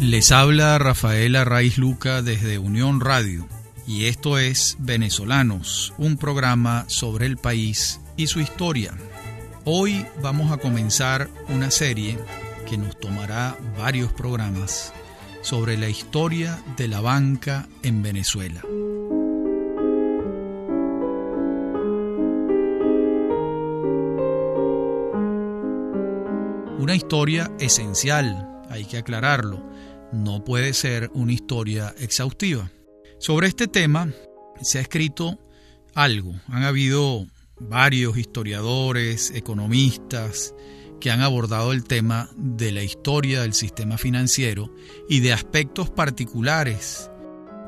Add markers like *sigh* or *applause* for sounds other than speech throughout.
Les habla Rafael Arraiz Luca desde Unión Radio y esto es Venezolanos, un programa sobre el país y su historia. Hoy vamos a comenzar una serie que nos tomará varios programas sobre la historia de la banca en Venezuela. Una historia esencial, hay que aclararlo, no puede ser una historia exhaustiva. Sobre este tema se ha escrito algo, han habido varios historiadores, economistas, que han abordado el tema de la historia del sistema financiero y de aspectos particulares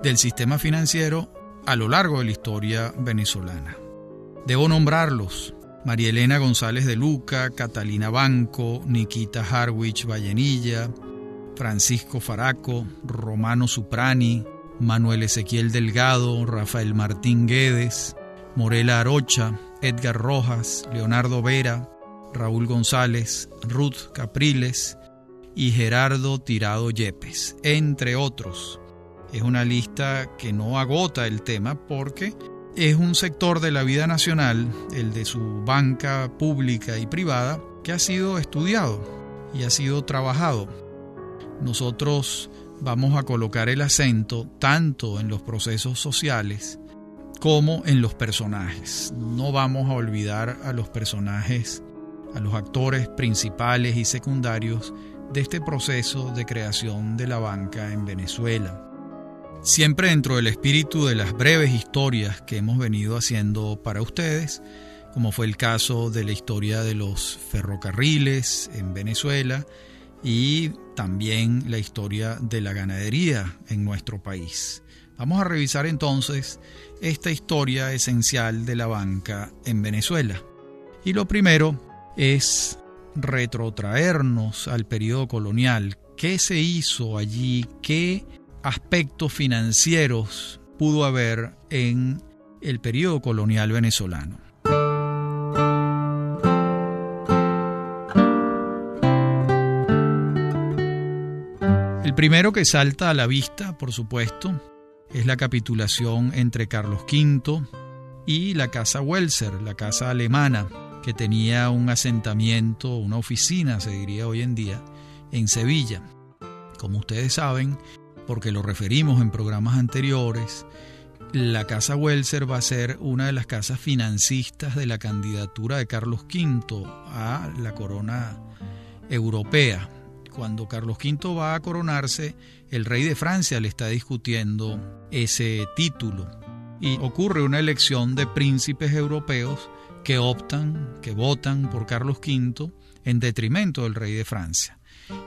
del sistema financiero a lo largo de la historia venezolana. Debo nombrarlos. María Elena González de Luca, Catalina Banco, Nikita Harwich Vallenilla, Francisco Faraco, Romano Suprani, Manuel Ezequiel Delgado, Rafael Martín Guedes, Morela Arocha, Edgar Rojas, Leonardo Vera, Raúl González, Ruth Capriles y Gerardo Tirado Yepes, entre otros. Es una lista que no agota el tema porque es un sector de la vida nacional, el de su banca pública y privada, que ha sido estudiado y ha sido trabajado. Nosotros vamos a colocar el acento tanto en los procesos sociales como en los personajes. No vamos a olvidar a los personajes a los actores principales y secundarios de este proceso de creación de la banca en Venezuela. Siempre dentro del espíritu de las breves historias que hemos venido haciendo para ustedes, como fue el caso de la historia de los ferrocarriles en Venezuela y también la historia de la ganadería en nuestro país. Vamos a revisar entonces esta historia esencial de la banca en Venezuela. Y lo primero es retrotraernos al periodo colonial. ¿Qué se hizo allí? ¿Qué aspectos financieros pudo haber en el periodo colonial venezolano? El primero que salta a la vista, por supuesto, es la capitulación entre Carlos V y la Casa Welser, la casa alemana, que tenía un asentamiento, una oficina, se diría hoy en día, en Sevilla. Como ustedes saben, porque lo referimos en programas anteriores, la Casa Welser va a ser una de las casas financistas de la candidatura de Carlos V a la corona europea. Cuando Carlos V va a coronarse, el rey de Francia le está discutiendo ese título y ocurre una elección de príncipes europeos que optan, que votan por Carlos V en detrimento del rey de Francia.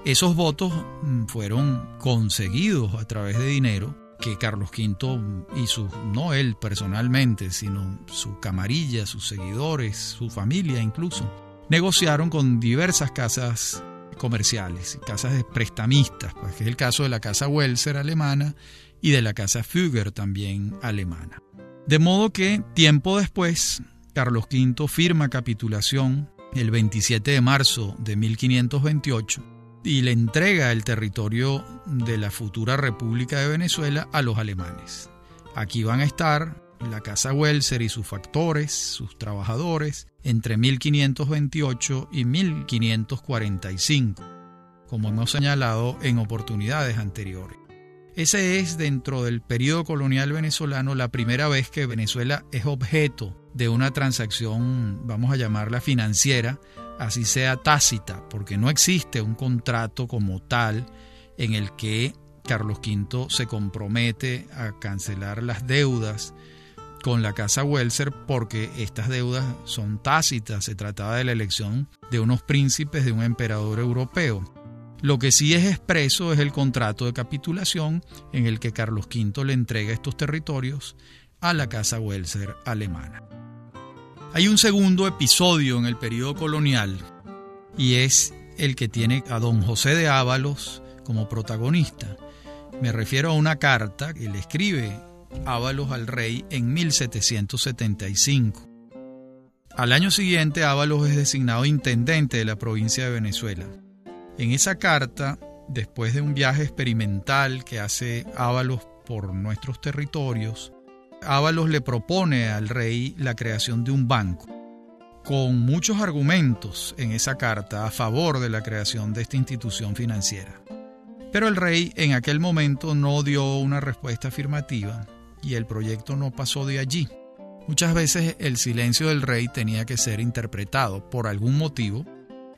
Esos votos mm, fueron conseguidos a través de dinero que Carlos V y sus, no él personalmente, sino su camarilla, sus seguidores, su familia incluso, negociaron con diversas casas comerciales, casas de prestamistas, pues, que es el caso de la casa Welser alemana y de la casa Füger también alemana. De modo que tiempo después Carlos V firma capitulación el 27 de marzo de 1528 y le entrega el territorio de la futura República de Venezuela a los alemanes. Aquí van a estar la Casa Welser y sus factores, sus trabajadores, entre 1528 y 1545, como hemos señalado en oportunidades anteriores. Ese es, dentro del periodo colonial venezolano, la primera vez que Venezuela es objeto de una transacción, vamos a llamarla financiera, así sea tácita, porque no existe un contrato como tal en el que Carlos V se compromete a cancelar las deudas con la Casa Welser porque estas deudas son tácitas, se trataba de la elección de unos príncipes de un emperador europeo. Lo que sí es expreso es el contrato de capitulación en el que Carlos V le entrega estos territorios a la Casa Welser alemana. Hay un segundo episodio en el periodo colonial y es el que tiene a don José de Ábalos como protagonista. Me refiero a una carta que le escribe Ábalos al rey en 1775. Al año siguiente Ábalos es designado intendente de la provincia de Venezuela. En esa carta después de un viaje experimental que hace Ábalos por nuestros territorios, Ábalos le propone al rey la creación de un banco, con muchos argumentos en esa carta a favor de la creación de esta institución financiera. Pero el rey en aquel momento no dio una respuesta afirmativa y el proyecto no pasó de allí. Muchas veces el silencio del rey tenía que ser interpretado. Por algún motivo,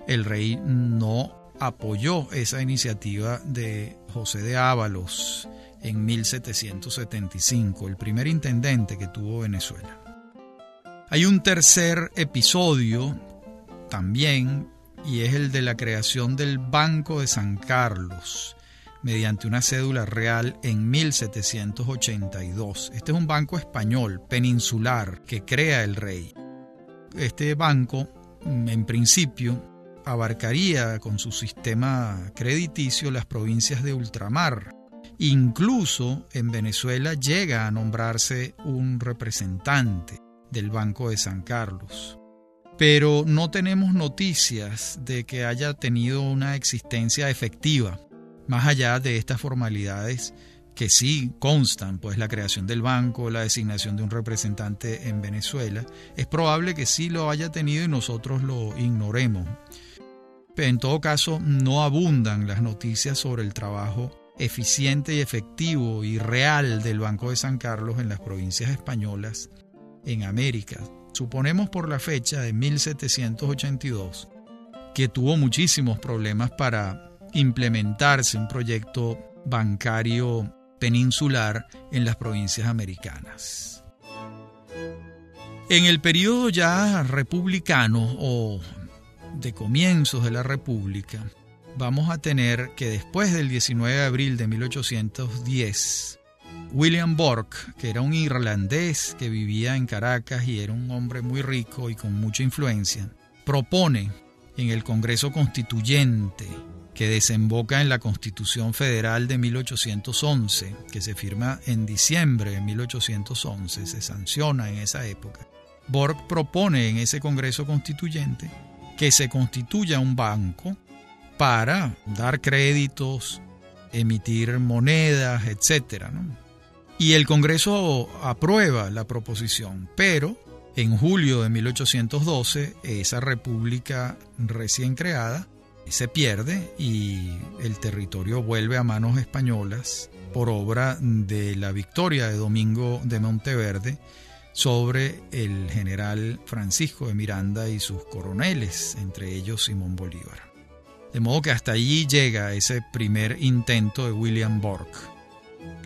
el rey no apoyó esa iniciativa de José de Ábalos en 1775, el primer intendente que tuvo Venezuela. Hay un tercer episodio también y es el de la creación del Banco de San Carlos mediante una cédula real en 1782. Este es un banco español, peninsular, que crea el rey. Este banco, en principio, abarcaría con su sistema crediticio las provincias de ultramar. Incluso en Venezuela llega a nombrarse un representante del Banco de San Carlos. Pero no tenemos noticias de que haya tenido una existencia efectiva más allá de estas formalidades que sí constan, pues la creación del banco, la designación de un representante en Venezuela, es probable que sí lo haya tenido y nosotros lo ignoremos. Pero en todo caso, no abundan las noticias sobre el trabajo eficiente y efectivo y real del Banco de San Carlos en las provincias españolas en América. Suponemos por la fecha de 1782 que tuvo muchísimos problemas para implementarse un proyecto bancario peninsular en las provincias americanas. En el periodo ya republicano o de comienzos de la República, vamos a tener que después del 19 de abril de 1810, William Bork, que era un irlandés que vivía en Caracas y era un hombre muy rico y con mucha influencia, propone en el Congreso Constituyente que desemboca en la Constitución Federal de 1811, que se firma en diciembre de 1811, se sanciona en esa época. Borg propone en ese Congreso Constituyente que se constituya un banco para dar créditos, emitir monedas, etc. Y el Congreso aprueba la proposición, pero en julio de 1812 esa república recién creada se pierde y el territorio vuelve a manos españolas por obra de la victoria de Domingo de Monteverde sobre el general Francisco de Miranda y sus coroneles, entre ellos Simón Bolívar. De modo que hasta allí llega ese primer intento de William Bork.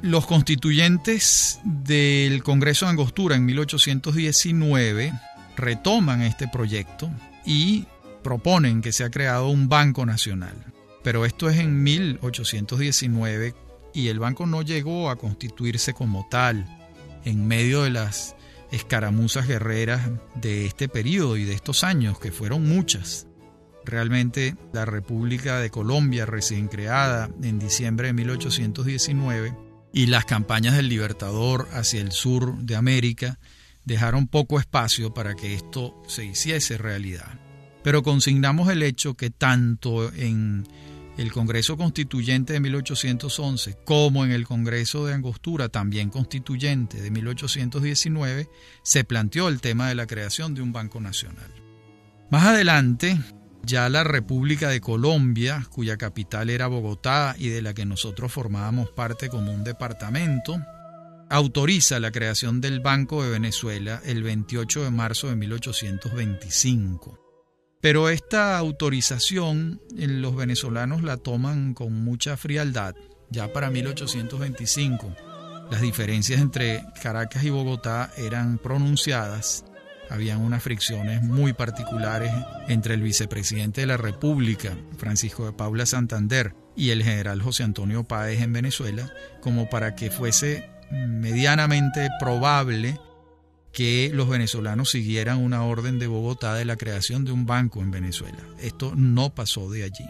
Los constituyentes del Congreso de Angostura en 1819 retoman este proyecto y proponen que se ha creado un banco nacional. Pero esto es en 1819 y el banco no llegó a constituirse como tal en medio de las escaramuzas guerreras de este periodo y de estos años, que fueron muchas. Realmente la República de Colombia, recién creada en diciembre de 1819, y las campañas del Libertador hacia el sur de América dejaron poco espacio para que esto se hiciese realidad pero consignamos el hecho que tanto en el Congreso Constituyente de 1811 como en el Congreso de Angostura, también constituyente de 1819, se planteó el tema de la creación de un Banco Nacional. Más adelante, ya la República de Colombia, cuya capital era Bogotá y de la que nosotros formábamos parte como un departamento, autoriza la creación del Banco de Venezuela el 28 de marzo de 1825. Pero esta autorización los venezolanos la toman con mucha frialdad. Ya para 1825 las diferencias entre Caracas y Bogotá eran pronunciadas. Habían unas fricciones muy particulares entre el vicepresidente de la República, Francisco de Paula Santander, y el general José Antonio Páez en Venezuela, como para que fuese medianamente probable que los venezolanos siguieran una orden de Bogotá de la creación de un banco en Venezuela. Esto no pasó de allí.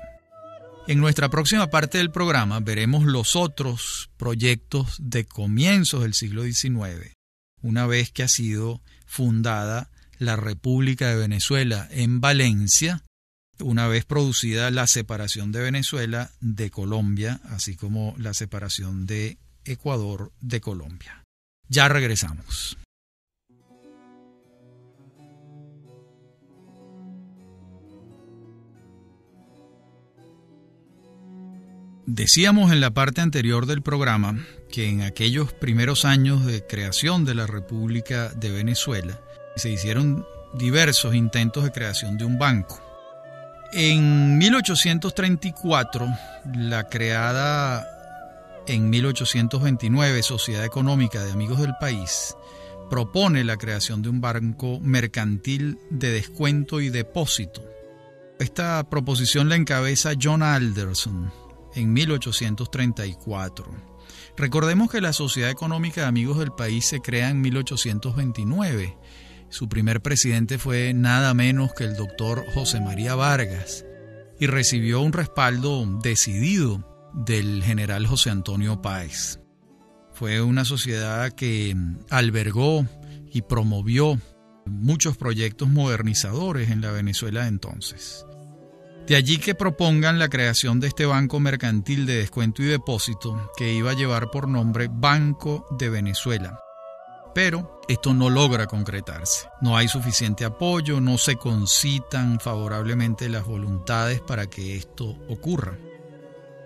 En nuestra próxima parte del programa veremos los otros proyectos de comienzos del siglo XIX, una vez que ha sido fundada la República de Venezuela en Valencia una vez producida la separación de Venezuela de Colombia, así como la separación de Ecuador de Colombia. Ya regresamos. Decíamos en la parte anterior del programa que en aquellos primeros años de creación de la República de Venezuela se hicieron diversos intentos de creación de un banco. En 1834, la creada en 1829 Sociedad Económica de Amigos del País propone la creación de un banco mercantil de descuento y depósito. Esta proposición la encabeza John Alderson, en 1834. Recordemos que la Sociedad Económica de Amigos del País se crea en 1829. Su primer presidente fue nada menos que el doctor José María Vargas y recibió un respaldo decidido del general José Antonio Páez. Fue una sociedad que albergó y promovió muchos proyectos modernizadores en la Venezuela de entonces. De allí que propongan la creación de este Banco Mercantil de Descuento y Depósito que iba a llevar por nombre Banco de Venezuela. Pero esto no logra concretarse. No hay suficiente apoyo, no se concitan favorablemente las voluntades para que esto ocurra.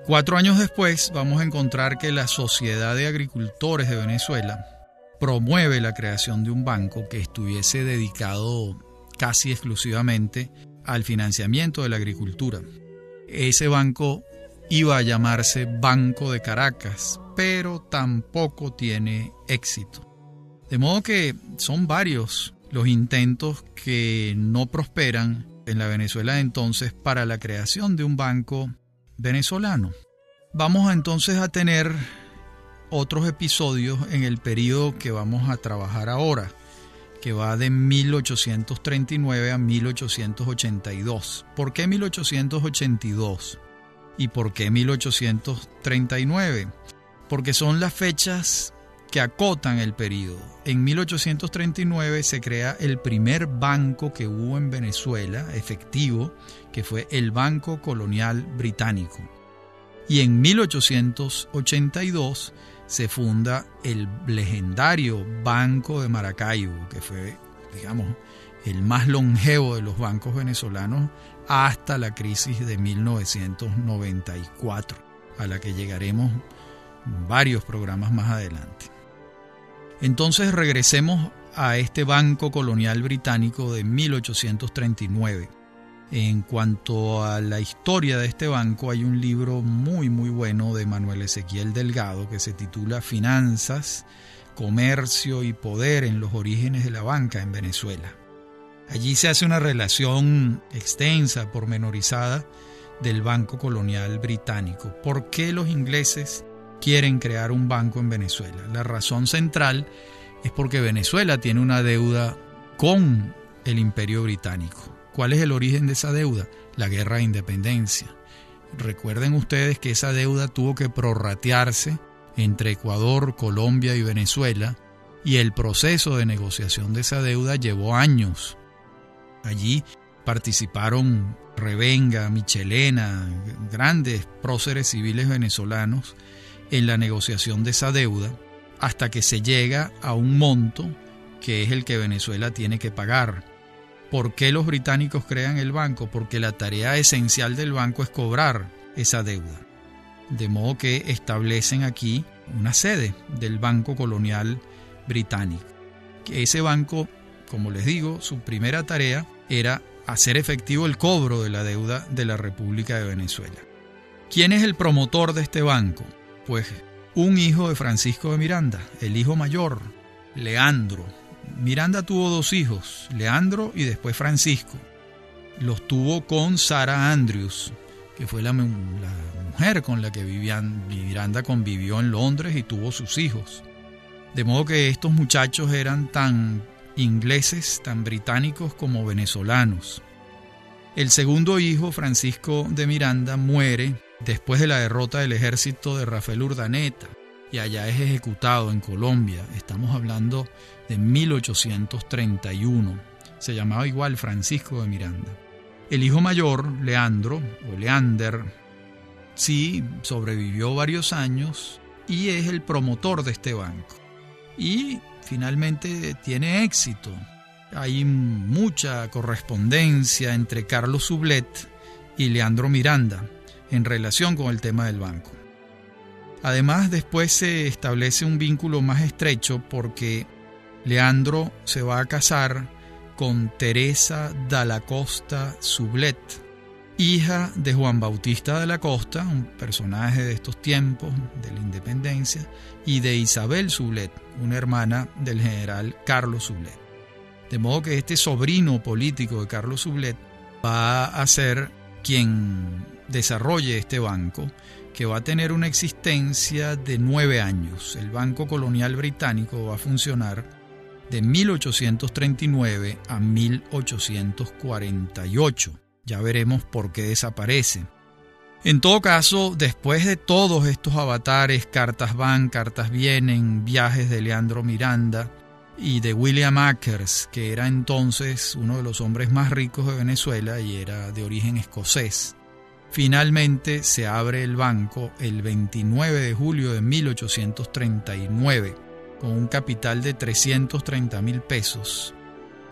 Cuatro años después vamos a encontrar que la Sociedad de Agricultores de Venezuela promueve la creación de un banco que estuviese dedicado casi exclusivamente al financiamiento de la agricultura. Ese banco iba a llamarse Banco de Caracas, pero tampoco tiene éxito. De modo que son varios los intentos que no prosperan en la Venezuela de entonces para la creación de un banco venezolano. Vamos entonces a tener otros episodios en el periodo que vamos a trabajar ahora que va de 1839 a 1882. ¿Por qué 1882? ¿Y por qué 1839? Porque son las fechas que acotan el periodo. En 1839 se crea el primer banco que hubo en Venezuela, efectivo, que fue el Banco Colonial Británico. Y en 1882 se funda el legendario Banco de Maracaibo, que fue, digamos, el más longevo de los bancos venezolanos hasta la crisis de 1994, a la que llegaremos varios programas más adelante. Entonces regresemos a este Banco Colonial Británico de 1839. En cuanto a la historia de este banco, hay un libro muy muy bueno de Manuel Ezequiel Delgado que se titula Finanzas, Comercio y Poder en los orígenes de la banca en Venezuela. Allí se hace una relación extensa, pormenorizada, del Banco Colonial Británico. ¿Por qué los ingleses quieren crear un banco en Venezuela? La razón central es porque Venezuela tiene una deuda con el Imperio Británico. ¿Cuál es el origen de esa deuda? La guerra de independencia. Recuerden ustedes que esa deuda tuvo que prorratearse entre Ecuador, Colombia y Venezuela y el proceso de negociación de esa deuda llevó años. Allí participaron Revenga, Michelena, grandes próceres civiles venezolanos en la negociación de esa deuda hasta que se llega a un monto que es el que Venezuela tiene que pagar. ¿Por qué los británicos crean el banco? Porque la tarea esencial del banco es cobrar esa deuda. De modo que establecen aquí una sede del Banco Colonial Británico. Ese banco, como les digo, su primera tarea era hacer efectivo el cobro de la deuda de la República de Venezuela. ¿Quién es el promotor de este banco? Pues un hijo de Francisco de Miranda, el hijo mayor, Leandro, Miranda tuvo dos hijos, Leandro y después Francisco. Los tuvo con Sara Andrews, que fue la, mujer con la que Miranda convivió en Londres y tuvo sus hijos. De modo que estos muchachos eran tan ingleses, tan británicos como venezolanos. El segundo hijo, Francisco de Miranda, muere después de la derrota del ejército de Rafael Urdaneta y allá es ejecutado en Colombia. Estamos hablando de 1831. Se llamaba igual Francisco de Miranda. El hijo mayor, Leandro, o Leander, sí sobrevivió varios años y es el promotor de este banco. Y finalmente tiene éxito. Hay mucha correspondencia entre Carlos Sublet y Leandro Miranda en relación con el tema del banco. Además, después se establece un vínculo más estrecho porque Leandro se va a casar con Teresa de la Costa Sublet, hija de Juan Bautista de la Costa, un personaje de estos tiempos de la independencia, y de Isabel Sublet, una hermana del general Carlos Sublet. De modo que este sobrino político de Carlos Sublet va a ser quien desarrolle este banco, que va a tener una existencia de nueve años. El Banco Colonial Británico va a funcionar de 1839 a 1848. Ya veremos por qué desaparece. En todo caso, después de todos estos avatares, cartas van, cartas vienen, viajes de Leandro Miranda y de William Akers, que era entonces uno de los hombres más ricos de Venezuela y era de origen escocés. Finalmente se abre el banco el 29 de julio de 1839 con un capital de 330 mil pesos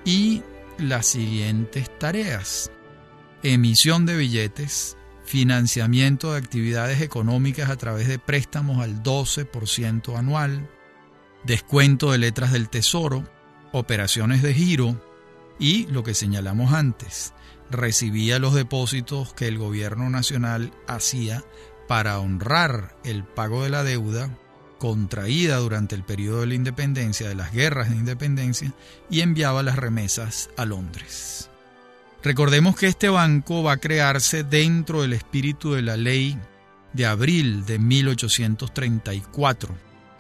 y las siguientes tareas. Emisión de billetes, financiamiento de actividades económicas a través de préstamos al 12% anual, descuento de letras del tesoro, operaciones de giro y lo que señalamos antes, recibía los depósitos que el gobierno nacional hacía para honrar el pago de la deuda contraída durante el periodo de la independencia, de las guerras de independencia, y enviaba las remesas a Londres. Recordemos que este banco va a crearse dentro del espíritu de la ley de abril de 1834,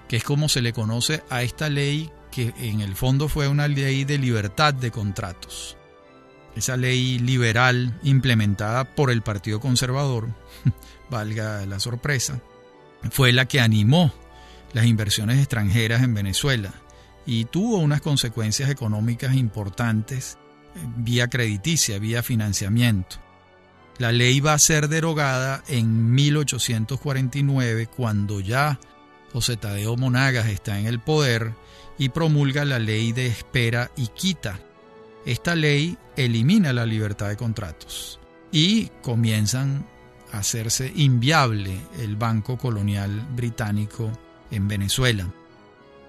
que es como se le conoce a esta ley que en el fondo fue una ley de libertad de contratos. Esa ley liberal implementada por el Partido Conservador, *laughs* valga la sorpresa, fue la que animó las inversiones extranjeras en Venezuela y tuvo unas consecuencias económicas importantes eh, vía crediticia, vía financiamiento. La ley va a ser derogada en 1849 cuando ya José Tadeo Monagas está en el poder y promulga la ley de espera y quita. Esta ley elimina la libertad de contratos y comienzan a hacerse inviable el Banco Colonial Británico en Venezuela.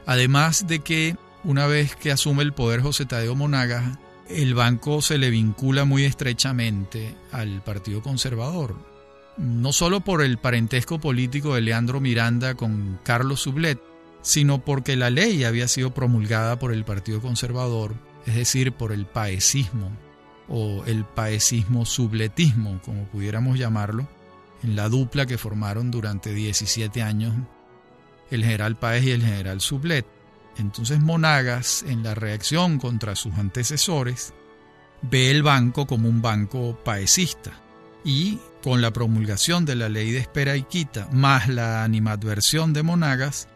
Además de que una vez que asume el poder José Tadeo Monagas, el banco se le vincula muy estrechamente al Partido Conservador, no solo por el parentesco político de Leandro Miranda con Carlos Sublet, sino porque la ley había sido promulgada por el Partido Conservador, es decir, por el paecismo o el paecismo subletismo, como pudiéramos llamarlo, en la dupla que formaron durante 17 años el general Páez y el general Sublet. Entonces Monagas, en la reacción contra sus antecesores, ve el banco como un banco paecista y con la promulgación de la ley de espera y quita, más la animadversión de Monagas,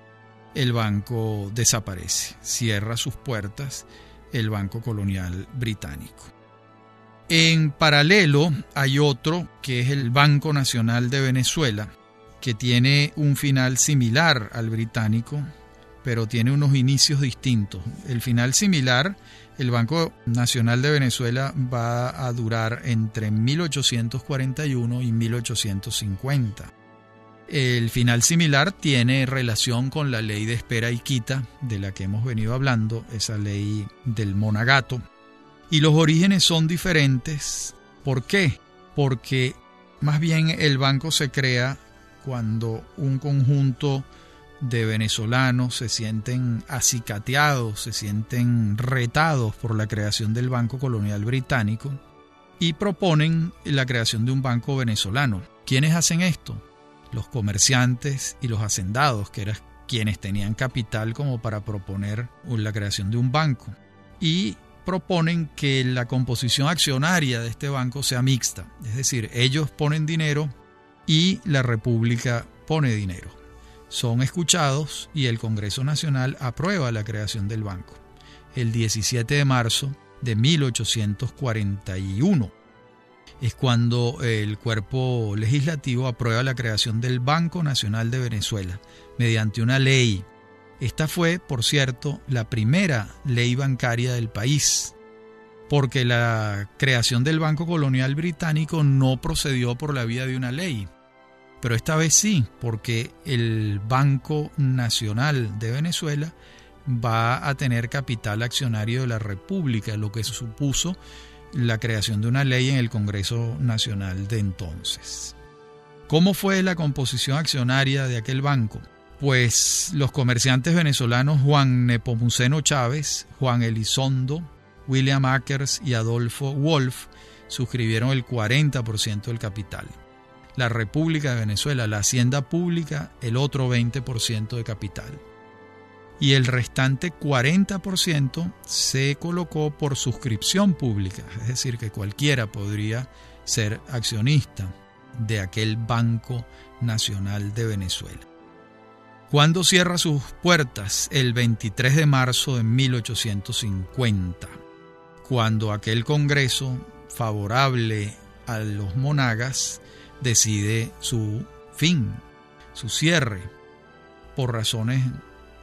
el banco desaparece, cierra sus puertas el Banco Colonial Británico. En paralelo hay otro que es el Banco Nacional de Venezuela, que tiene un final similar al británico, pero tiene unos inicios distintos. El final similar, el Banco Nacional de Venezuela va a durar entre 1841 y 1850. El final similar tiene relación con la ley de espera y quita, de la que hemos venido hablando, esa ley del monagato. Y los orígenes son diferentes. ¿Por qué? Porque más bien el banco se crea cuando un conjunto de venezolanos se sienten acicateados, se sienten retados por la creación del Banco Colonial Británico y proponen la creación de un banco venezolano. ¿Quiénes hacen esto? Los comerciantes y los hacendados, que eran quienes tenían capital como para proponer la creación de un banco. Y proponen que la composición accionaria de este banco sea mixta, es decir, ellos ponen dinero y la República pone dinero. Son escuchados y el Congreso Nacional aprueba la creación del banco el 17 de marzo de 1841. es cuando el cuerpo legislativo aprueba la creación del Banco Nacional de Venezuela mediante una ley. Esta fue, por cierto, la primera ley bancaria del país, porque la creación del Banco Colonial Británico no procedió por la vía de una ley, pero esta vez sí, porque el Banco Nacional de Venezuela va a tener capital accionario de la República, lo que supuso la creación de una ley en el Congreso Nacional de entonces. ¿Cómo fue la composición accionaria de aquel banco? Pues los comerciantes venezolanos Juan Nepomuceno Chávez, Juan Elizondo, William Akers y Adolfo Wolf suscribieron el 40% del capital. La República de Venezuela, la Hacienda Pública, el otro 20% de capital y el restante 40% se colocó por suscripción pública, es decir, que cualquiera podría ser accionista de aquel Banco Nacional de Venezuela. Cuando cierra sus puertas? El 23 de marzo de 1850, cuando aquel Congreso favorable a los monagas decide su fin, su cierre, por razones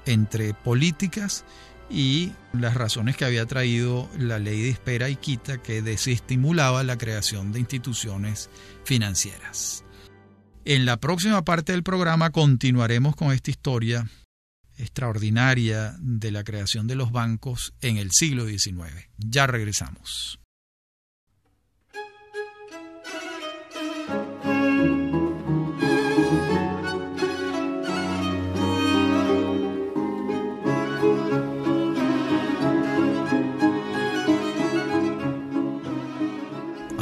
entre políticas y las razones que había traído la ley de espera y quita que desestimulaba la creación de instituciones financieras. En la próxima parte del programa continuaremos con esta historia extraordinaria de la creación de los bancos en el siglo XIX. Ya regresamos.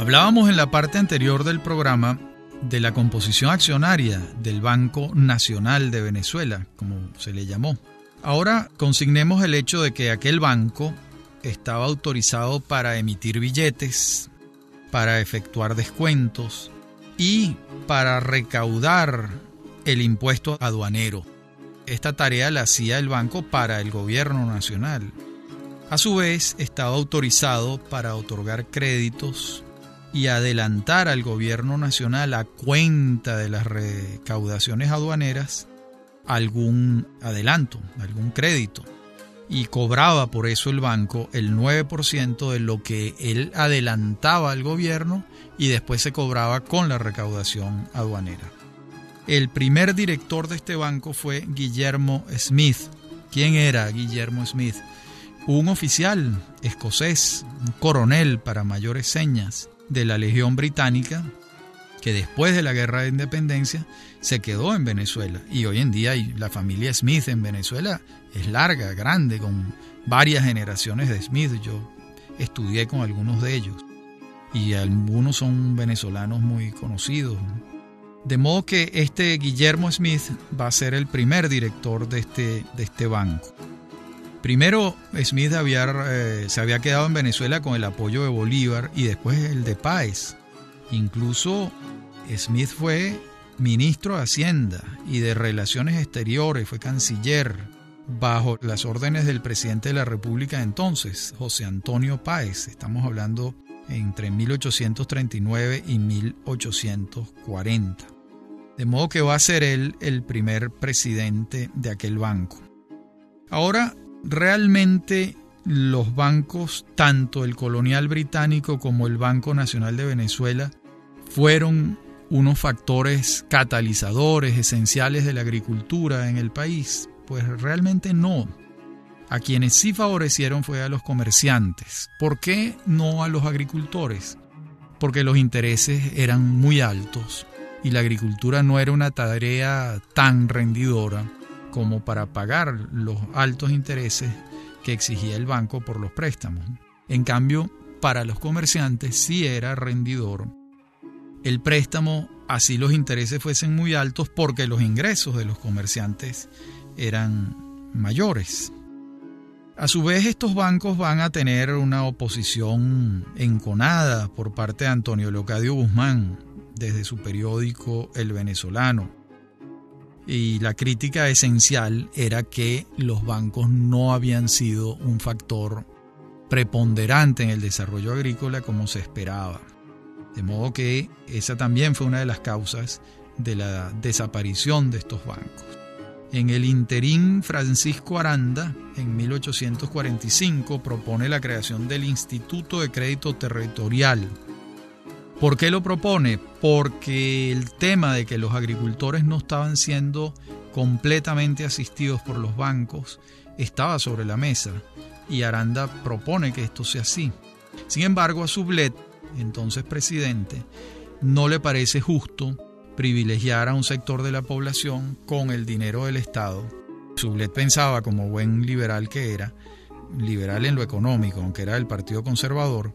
Hablábamos en la parte anterior del programa de la composición accionaria del Banco Nacional de Venezuela, como se le llamó. Ahora consignemos el hecho de que aquel banco estaba autorizado para emitir billetes, para efectuar descuentos y para recaudar el impuesto aduanero. Esta tarea la hacía el banco para el gobierno nacional. A su vez, estaba autorizado para otorgar créditos y adelantar al gobierno nacional a cuenta de las recaudaciones aduaneras algún adelanto, algún crédito. Y cobraba por eso el banco el 9% de lo que él adelantaba al gobierno y después se cobraba con la recaudación aduanera. El primer director de este banco fue Guillermo Smith. ¿Quién era Guillermo Smith? Un oficial escocés, un coronel para mayores señas, de la Legión Británica, que después de la Guerra de Independencia se quedó en Venezuela. Y hoy en día la familia Smith en Venezuela es larga, grande, con varias generaciones de Smith. Yo estudié con algunos de ellos. Y algunos son venezolanos muy conocidos. De modo que este Guillermo Smith va a ser el primer director de este, de este banco. Primero, Smith había, eh, se había quedado en Venezuela con el apoyo de Bolívar y después el de Páez. Incluso Smith fue ministro de Hacienda y de Relaciones Exteriores, fue canciller bajo las órdenes del presidente de la República entonces, José Antonio Páez. Estamos hablando entre 1839 y 1840. De modo que va a ser él el primer presidente de aquel banco. Ahora, realmente los bancos, tanto el colonial británico como el Banco Nacional de Venezuela, fueron unos factores catalizadores esenciales de la agricultura en el país. Pues realmente no. A quienes sí favorecieron fue a los comerciantes. ¿Por qué no a los agricultores? Porque los intereses eran muy altos y la agricultura no era una tarea tan rendidora como para pagar los altos intereses que exigía el banco por los préstamos. En cambio, para los comerciantes sí era rendidor el préstamo, así los intereses fuesen muy altos porque los ingresos de los comerciantes eran mayores. A su vez, estos bancos van a tener una oposición enconada por parte de Antonio Leocadio Guzmán desde su periódico El Venezolano y la crítica esencial era que los bancos no habían sido un factor preponderante en el desarrollo agrícola como se esperaba. De modo que esa también fue una de las causas de la desaparición de estos bancos. En el interín, Francisco Aranda, en 1845, propone la creación del Instituto de Crédito Territorial. ¿Por qué lo propone? Porque el tema de que los agricultores no estaban siendo completamente asistidos por los bancos estaba sobre la mesa y Aranda propone que esto sea así. Sin embargo, a Sublet, entonces presidente, no le parece justo privilegiar a un sector de la población con el dinero del Estado. Sublet pensaba, como buen liberal que era, liberal en lo económico, aunque era del Partido Conservador,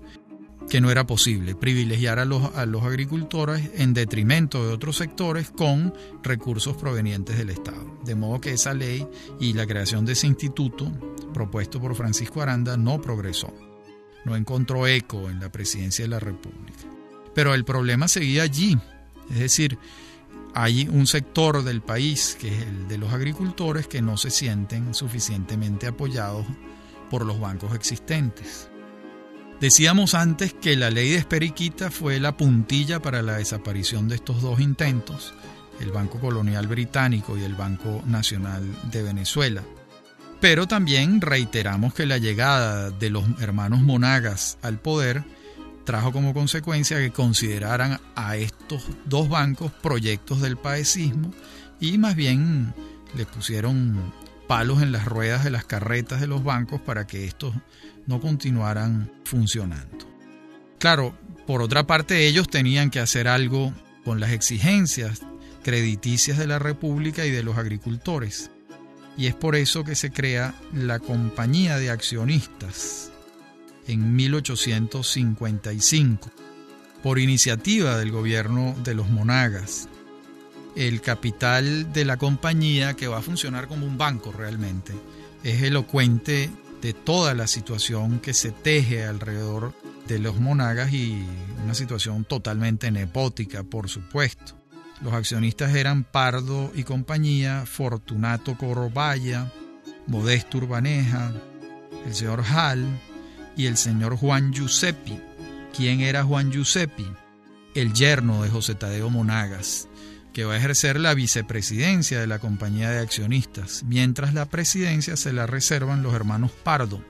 que no era posible privilegiar a los, a los agricultores en detrimento de otros sectores con recursos provenientes del Estado. De modo que esa ley y la creación de ese instituto propuesto por Francisco Aranda no progresó, no encontró eco en la presidencia de la República. Pero el problema seguía allí, es decir, hay un sector del país, que es el de los agricultores, que no se sienten suficientemente apoyados por los bancos existentes. Decíamos antes que la ley de Esperiquita fue la puntilla para la desaparición de estos dos intentos, el Banco Colonial Británico y el Banco Nacional de Venezuela. Pero también reiteramos que la llegada de los hermanos Monagas al poder trajo como consecuencia que consideraran a estos dos bancos proyectos del paecismo y más bien le pusieron palos en las ruedas de las carretas de los bancos para que estos no continuaran funcionando. Claro, por otra parte ellos tenían que hacer algo con las exigencias crediticias de la República y de los agricultores. Y es por eso que se crea la Compañía de Accionistas, en 1855, por iniciativa del gobierno de los monagas. El capital de la compañía, que va a funcionar como un banco realmente, es elocuente de toda la situación que se teje alrededor de los monagas y una situación totalmente nepótica, por supuesto. Los accionistas eran Pardo y compañía, Fortunato Corobaya, Modesto Urbaneja, el señor Hall, y el señor Juan Giuseppi. ¿Quién era Juan Giuseppi? El yerno de José Tadeo Monagas, que va a ejercer la vicepresidencia de la compañía de accionistas, mientras la presidencia se la reservan los hermanos Pardo.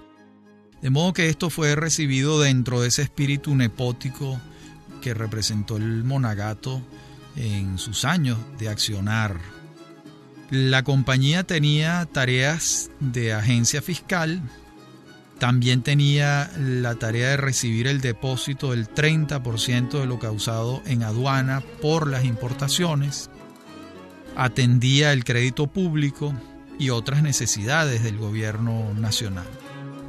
De modo que esto fue recibido dentro de ese espíritu nepótico que representó el monagato en sus años de accionar. La compañía tenía tareas de agencia fiscal, también tenía la tarea de recibir el depósito del 30% de lo causado en aduana por las importaciones, atendía el crédito público y otras necesidades del gobierno nacional.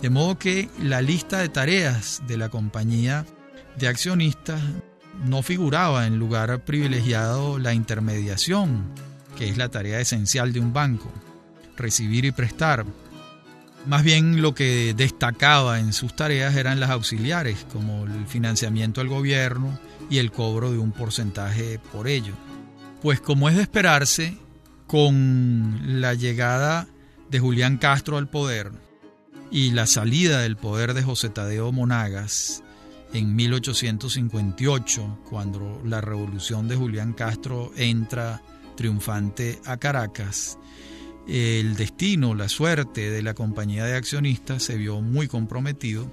De modo que la lista de tareas de la compañía de accionistas no figuraba en lugar privilegiado la intermediación, que es la tarea esencial de un banco, recibir y prestar, más bien lo que destacaba en sus tareas eran las auxiliares, como el financiamiento al gobierno y el cobro de un porcentaje por ello. Pues como es de esperarse, con la llegada de Julián Castro al poder y la salida del poder de José Tadeo Monagas en 1858, cuando la revolución de Julián Castro entra triunfante a Caracas, el destino, la suerte de la compañía de accionistas se vio muy comprometido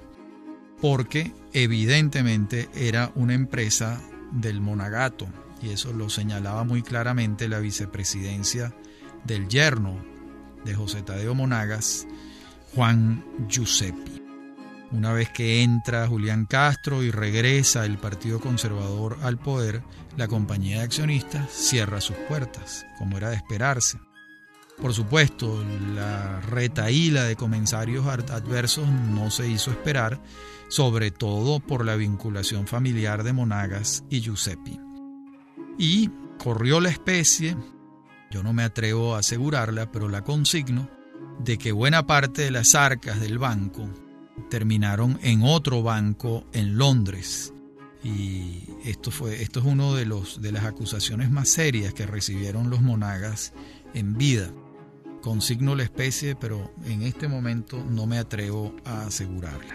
porque evidentemente era una empresa del monagato y eso lo señalaba muy claramente la vicepresidencia del yerno de José Tadeo Monagas, Juan Giuseppi. Una vez que entra Julián Castro y regresa el Partido Conservador al poder, la compañía de accionistas cierra sus puertas, como era de esperarse. Por supuesto, la retaíla de comentarios adversos no se hizo esperar, sobre todo por la vinculación familiar de Monagas y Giuseppe. Y corrió la especie, yo no me atrevo a asegurarla, pero la consigno, de que buena parte de las arcas del banco terminaron en otro banco en Londres. Y esto, fue, esto es una de, los, de las acusaciones más serias que recibieron los monagas en vida consigno la especie, pero en este momento no me atrevo a asegurarla.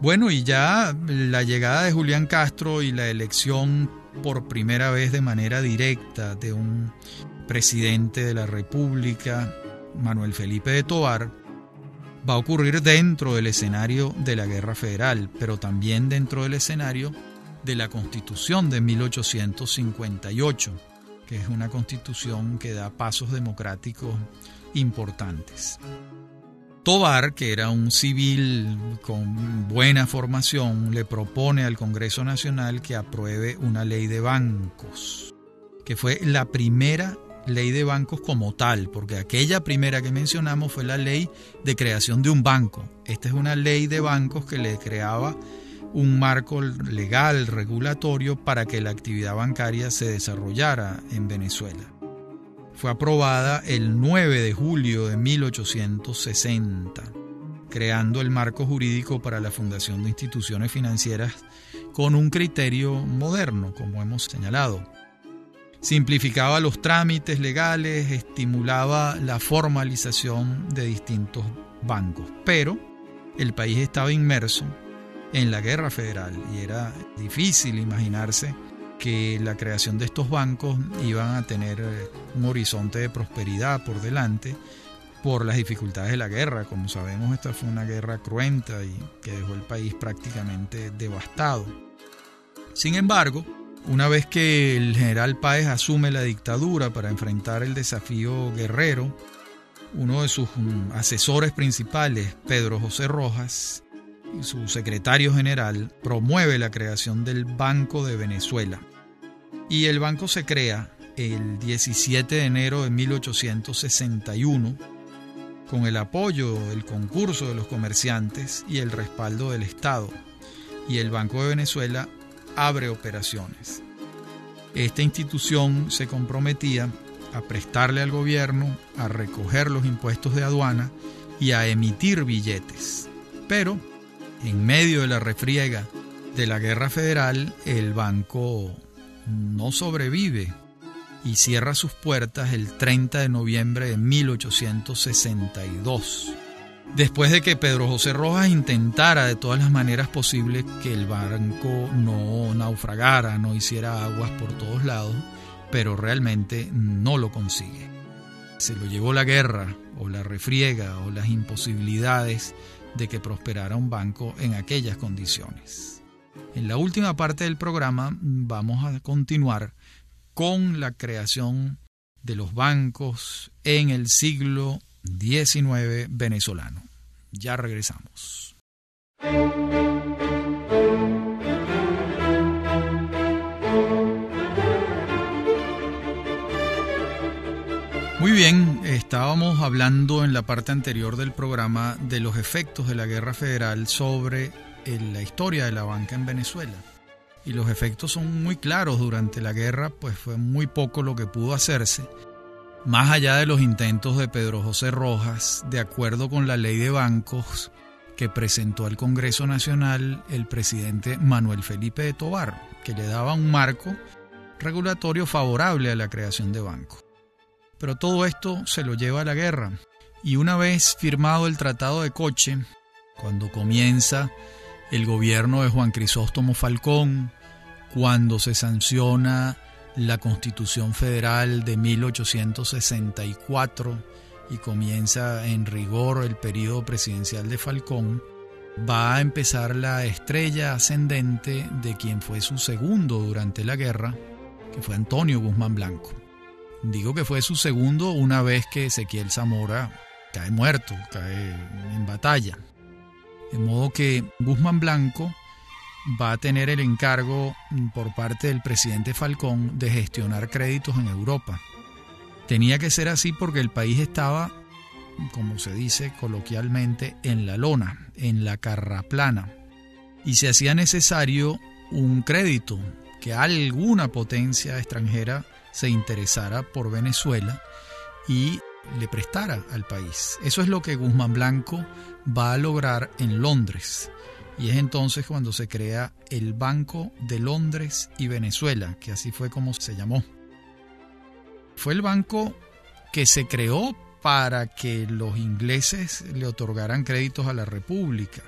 Bueno, y ya la llegada de Julián Castro y la elección por primera vez de manera directa de un presidente de la República, Manuel Felipe de Tobar, va a ocurrir dentro del escenario de la Guerra Federal, pero también dentro del escenario de la Constitución de 1858, que es una constitución que da pasos democráticos importantes. Tobar, que era un civil con buena formación, le propone al Congreso Nacional que apruebe una ley de bancos, que fue la primera ley de bancos como tal, porque aquella primera que mencionamos fue la ley de creación de un banco. Esta es una ley de bancos que le creaba un marco legal, regulatorio, para que la actividad bancaria se desarrollara en Venezuela. Fue aprobada el 9 de julio de 1860, creando el marco jurídico para la fundación de instituciones financieras con un criterio moderno, como hemos señalado. Simplificaba los trámites legales, estimulaba la formalización de distintos bancos, pero el país estaba inmerso en la guerra federal y era difícil imaginarse que la creación de estos bancos iban a tener eh, un horizonte de prosperidad por delante por las dificultades de la guerra. Como sabemos, esta fue una guerra cruenta y que dejó el país prácticamente devastado. Sin embargo, una vez que el general Páez asume la dictadura para enfrentar el desafío guerrero, uno de sus mm, asesores principales, Pedro José Rojas, su secretario general promueve la creación del Banco de Venezuela. Y el banco se crea el 17 de enero de 1861 con el apoyo, el concurso de los comerciantes y el respaldo del Estado. Y el Banco de Venezuela abre operaciones. Esta institución se comprometía a prestarle al gobierno, a recoger los impuestos de aduana y a emitir billetes. Pero en medio de la refriega de la guerra federal, el banco no sobrevive y cierra sus puertas el 30 de noviembre de 1862. Después de que Pedro José Rojas intentara de todas las maneras posibles que el banco no naufragara, no hiciera aguas por todos lados, pero realmente no lo consigue. Se lo llevó la guerra o la refriega o las imposibilidades de que prosperara un banco en aquellas condiciones. En la última parte del programa vamos a continuar con la creación de los bancos en el siglo XIX venezolano. Ya regresamos. Muy bien, estábamos hablando en la parte anterior del programa de los efectos de la guerra federal sobre la historia de la banca en Venezuela. Y los efectos son muy claros durante la guerra, pues fue muy poco lo que pudo hacerse. Más allá de los intentos de Pedro José Rojas, de acuerdo con la ley de bancos que presentó al Congreso Nacional el presidente Manuel Felipe de Tobar, que le daba un marco regulatorio favorable a la creación de bancos. Pero todo esto se lo lleva a la guerra. Y una vez firmado el Tratado de Coche, cuando comienza el gobierno de Juan Crisóstomo Falcón, cuando se sanciona la Constitución Federal de 1864 y comienza en rigor el periodo presidencial de Falcón, va a empezar la estrella ascendente de quien fue su segundo durante la guerra, que fue Antonio Guzmán Blanco. Digo que fue su segundo una vez que Ezequiel Zamora cae muerto, cae en batalla. De modo que Guzmán Blanco va a tener el encargo por parte del presidente Falcón de gestionar créditos en Europa. Tenía que ser así porque el país estaba, como se dice coloquialmente, en la lona, en la carraplana, y se hacía necesario un crédito que alguna potencia extranjera se interesara por Venezuela y le prestara al país. Eso es lo que Guzmán Blanco va a lograr en Londres. Y es entonces cuando se crea el Banco de Londres y Venezuela, que así fue como se llamó. Fue el banco que se creó para que los ingleses le otorgaran créditos a la República.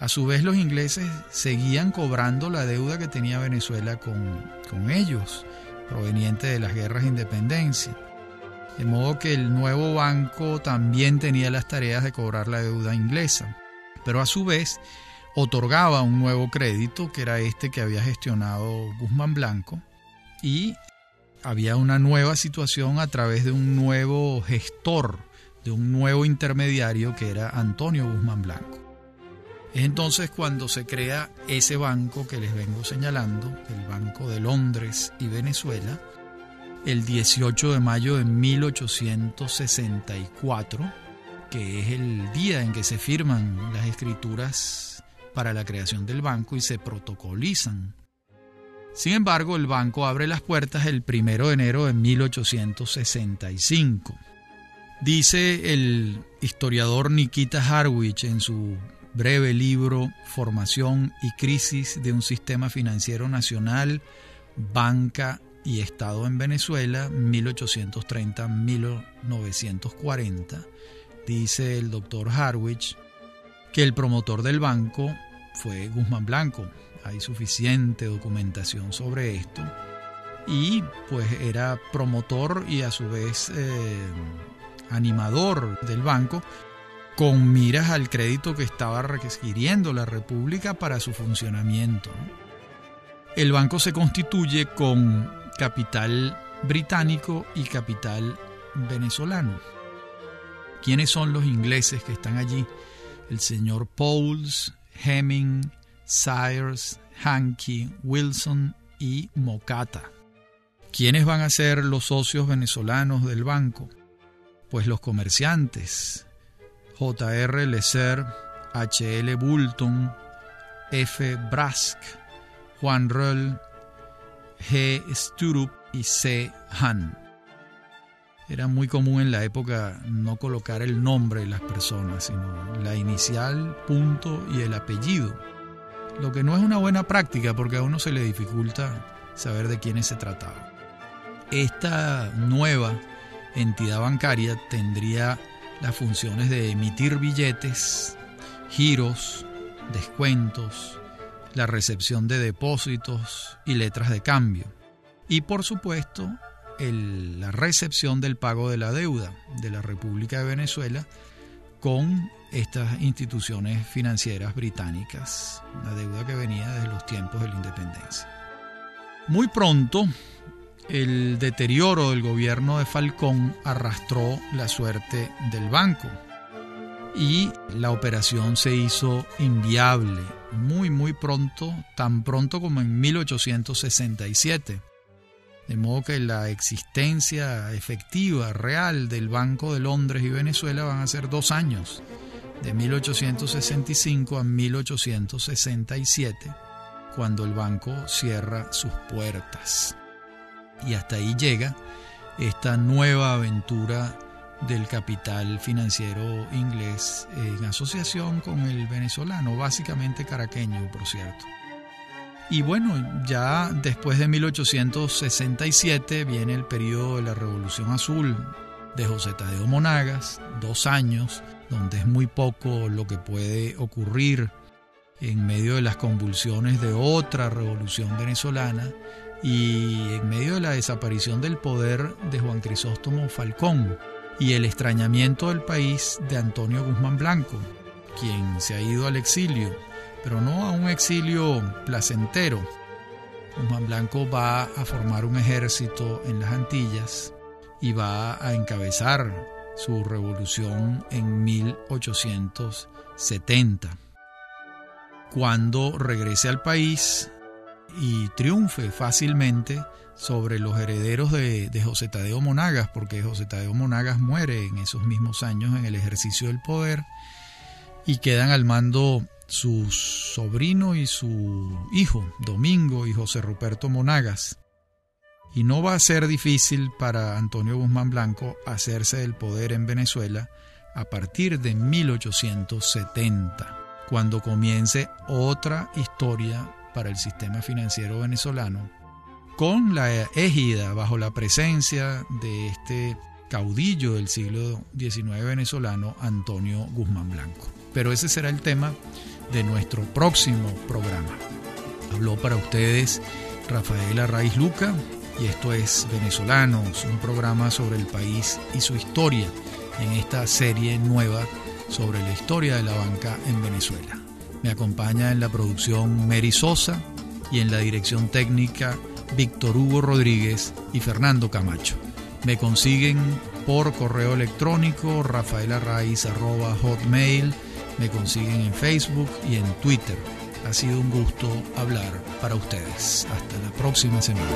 A su vez los ingleses seguían cobrando la deuda que tenía Venezuela con, con ellos, proveniente de las guerras de independencia. De modo que el nuevo banco también tenía las tareas de cobrar la deuda inglesa, pero a su vez otorgaba un nuevo crédito, que era este que había gestionado Guzmán Blanco, y había una nueva situación a través de un nuevo gestor, de un nuevo intermediario que era Antonio Guzmán Blanco. Es entonces cuando se crea ese banco que les vengo señalando, el Banco de Londres y Venezuela, el 18 de mayo de 1864, que es el día en que se firman las escrituras para la creación del banco y se protocolizan. Sin embargo, el banco abre las puertas el 1 de enero de 1865. Dice el historiador Nikita Harwich en su breve libro Formación y Crisis de un Sistema Financiero Nacional, Banca y Estado en Venezuela, 1830-1940, dice el doctor Harwich que el promotor del banco fue Guzmán Blanco. Hay suficiente documentación sobre esto. Y pues era promotor y a su vez eh, animador del banco con miras al crédito que estaba requiriendo la República para su funcionamiento. El banco se constituye con capital británico y capital venezolano. ¿Quiénes son los ingleses que están allí? El señor Pauls, Hemming, Sayers, Hankey, Wilson y Mocata. ¿Quiénes van a ser los socios venezolanos del banco? Pues los comerciantes, J.R. Leser, H.L. Bulton, F. Brask, Juan Rull, G. Sturup y C. Han. Era muy común en la época no colocar el nombre de las personas, sino la inicial, punto y el apellido. Lo que no es una buena práctica porque a uno se le dificulta saber de quiénes se trataba. Esta nueva entidad bancaria tendría las funciones de emitir billetes, giros, descuentos, la recepción de depósitos y letras de cambio. Y por supuesto, la recepción del pago de la deuda de la República de Venezuela con estas instituciones financieras británicas, una deuda que venía desde los tiempos de la independencia. Muy pronto, el deterioro del gobierno de Falcón arrastró la suerte del banco y la operación se hizo inviable muy muy pronto, tan pronto como en 1867. De modo que la existencia efectiva, real del Banco de Londres y Venezuela van a ser dos años, de 1865 a 1867, cuando el banco cierra sus puertas. Y hasta ahí llega esta nueva aventura del capital financiero inglés en asociación con el venezolano, básicamente caraqueño, por cierto. Y bueno, ya después de 1867 viene el periodo de la Revolución Azul de José Tadeo Monagas, dos años, donde es muy poco lo que puede ocurrir en medio de las convulsiones de otra revolución venezolana y en medio de la desaparición del poder de Juan Crisóstomo Falcón y el extrañamiento del país de Antonio Guzmán Blanco, quien se ha ido al exilio, pero no a un exilio placentero. Guzmán Blanco va a formar un ejército en las Antillas y va a encabezar su revolución en 1870. Cuando regrese al país, y triunfe fácilmente sobre los herederos de, José Tadeo Monagas, porque José Tadeo Monagas muere en esos mismos años en el ejercicio del poder y quedan al mando su sobrino y su hijo, Domingo y José Ruperto Monagas. Y no va a ser difícil para Antonio Guzmán Blanco hacerse del poder en Venezuela a partir de 1870, cuando comience otra historia para el sistema financiero venezolano, con la égida, bajo la presencia de este caudillo del siglo XIX venezolano Antonio Guzmán Blanco. Pero ese será el tema de nuestro próximo programa. Habló para ustedes Rafaela Raiz Luca y esto es Venezolanos, un programa sobre el país y su historia en esta serie nueva sobre la historia de la banca en Venezuela. Me acompaña en la producción Mary Sosa y en la dirección técnica Víctor Hugo Rodríguez y Fernando Camacho. Me consiguen por correo electrónico rafaelarraiz.hotmail, me consiguen en Facebook y en Twitter. Ha sido un gusto hablar para ustedes. Hasta la próxima semana.